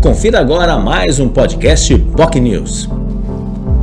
Confira agora mais um podcast POC News.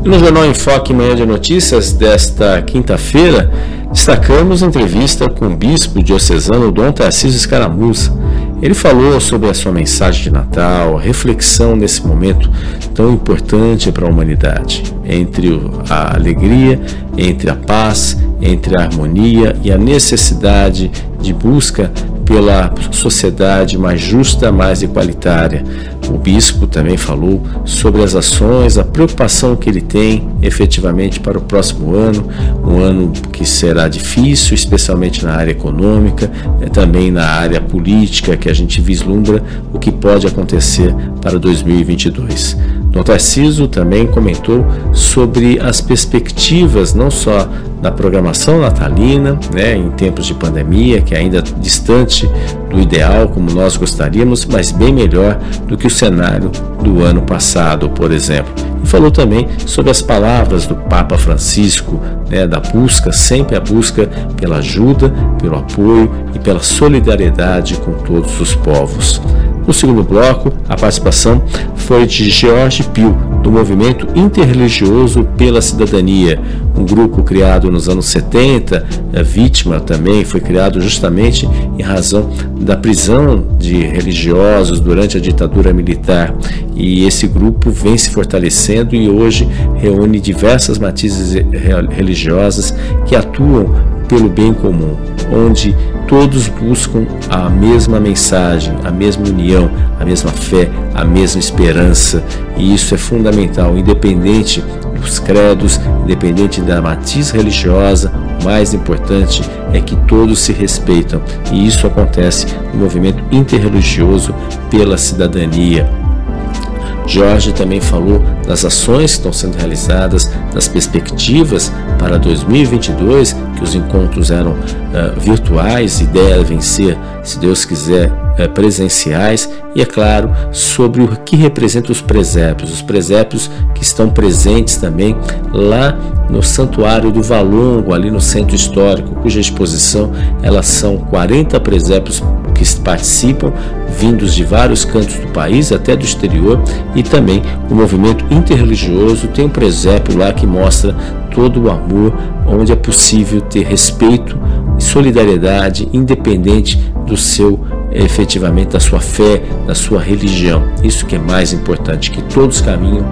No Jornal Enfoque Manhã de Notícias desta quinta-feira, destacamos entrevista com o bispo diocesano Dom Tarcísio Escaramuza. Ele falou sobre a sua mensagem de Natal, reflexão nesse momento tão importante para a humanidade, entre a alegria, entre a paz, entre a harmonia e a necessidade de busca pela sociedade mais justa, mais igualitária. O bispo também falou sobre as ações, a preocupação que ele tem efetivamente para o próximo ano, um ano que será difícil, especialmente na área econômica, eh, também na área política, que a gente vislumbra o que pode acontecer para 2022. Dom Tarciso também comentou sobre as perspectivas não só da programação natalina, né, em tempos de pandemia, que é ainda distante do ideal como nós gostaríamos, mas bem melhor do que o cenário do ano passado, por exemplo. E falou também sobre as palavras do Papa Francisco, né, da busca, sempre a busca pela ajuda, pelo apoio e pela solidariedade com todos os povos. No segundo bloco, a participação foi de George Pio, do Movimento Interreligioso pela Cidadania, um grupo criado nos anos 70, a vítima também foi criado justamente em razão da prisão de religiosos durante a ditadura militar. E esse grupo vem se fortalecendo e hoje reúne diversas matizes religiosas que atuam pelo bem comum, onde todos buscam a mesma mensagem, a mesma união, a mesma fé, a mesma esperança, e isso é fundamental, independente dos credos, independente da matiz religiosa, o mais importante é que todos se respeitam, e isso acontece no movimento interreligioso pela cidadania, Jorge também falou das ações que estão sendo realizadas, das perspectivas para 2022, que os encontros eram uh, virtuais e devem ser, se Deus quiser, uh, presenciais, e é claro, sobre o que representa os presépios, os presépios que estão presentes também lá no Santuário do Valongo, ali no centro histórico, cuja exposição elas são 40 presépios que participam, vindos de vários cantos do país, até do exterior, e também o movimento interreligioso tem um presépio lá que mostra todo o amor, onde é possível ter respeito e solidariedade, independente do seu efetivamente da sua fé, da sua religião. Isso que é mais importante, que todos caminham,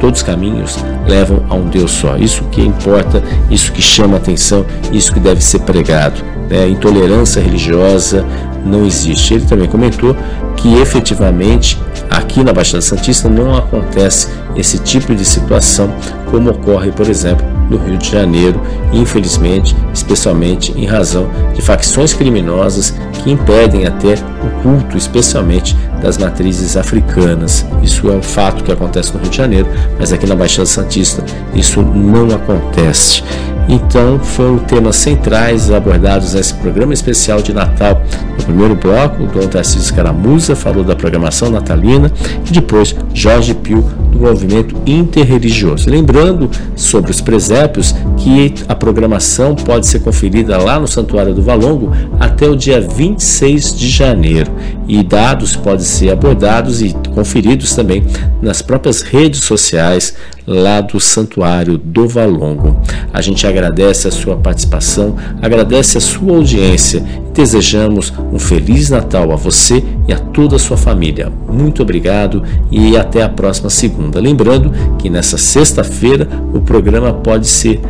todos os caminhos levam a um Deus só. Isso que importa, isso que chama atenção, isso que deve ser pregado. Né? Intolerância religiosa, não existe. Ele também comentou que efetivamente aqui na Baixada Santista não acontece esse tipo de situação como ocorre, por exemplo, no Rio de Janeiro, infelizmente, especialmente em razão de facções criminosas que impedem até o culto, especialmente das matrizes africanas. Isso é um fato que acontece no Rio de Janeiro, mas aqui na Baixada Santista isso não acontece. Então, foram temas centrais abordados nesse programa especial de Natal. No primeiro bloco, o Dom Tarcísio Caramuza falou da programação natalina e depois Jorge Pio do movimento interreligioso. Lembrando sobre os presépios que a programação pode ser conferida lá no Santuário do Valongo até o dia 26 de janeiro e dados podem ser abordados e conferidos também nas próprias redes sociais lá do Santuário do Valongo. A gente agradece a sua participação, agradece a sua audiência desejamos um feliz Natal a você e a toda a sua família. Muito obrigado e até a próxima segunda. Lembrando que nessa sexta-feira o programa pode ser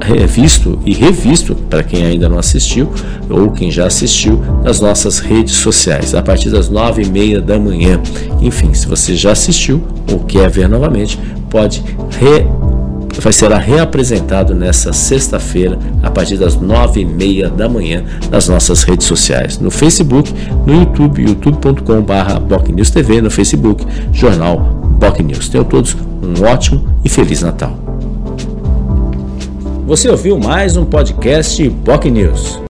revisto e revisto para quem ainda não assistiu ou quem já assistiu nas nossas redes sociais a partir das nove e meia da manhã. Enfim, se você já assistiu ou quer ver novamente, pode re vai será reapresentado nessa sexta-feira a partir das nove e meia da manhã nas nossas redes sociais, no Facebook, no YouTube, youtube.com/bocnews TV, no Facebook, Jornal Boc News. Tenham todos um ótimo e feliz Natal. Você ouviu mais um podcast POC News.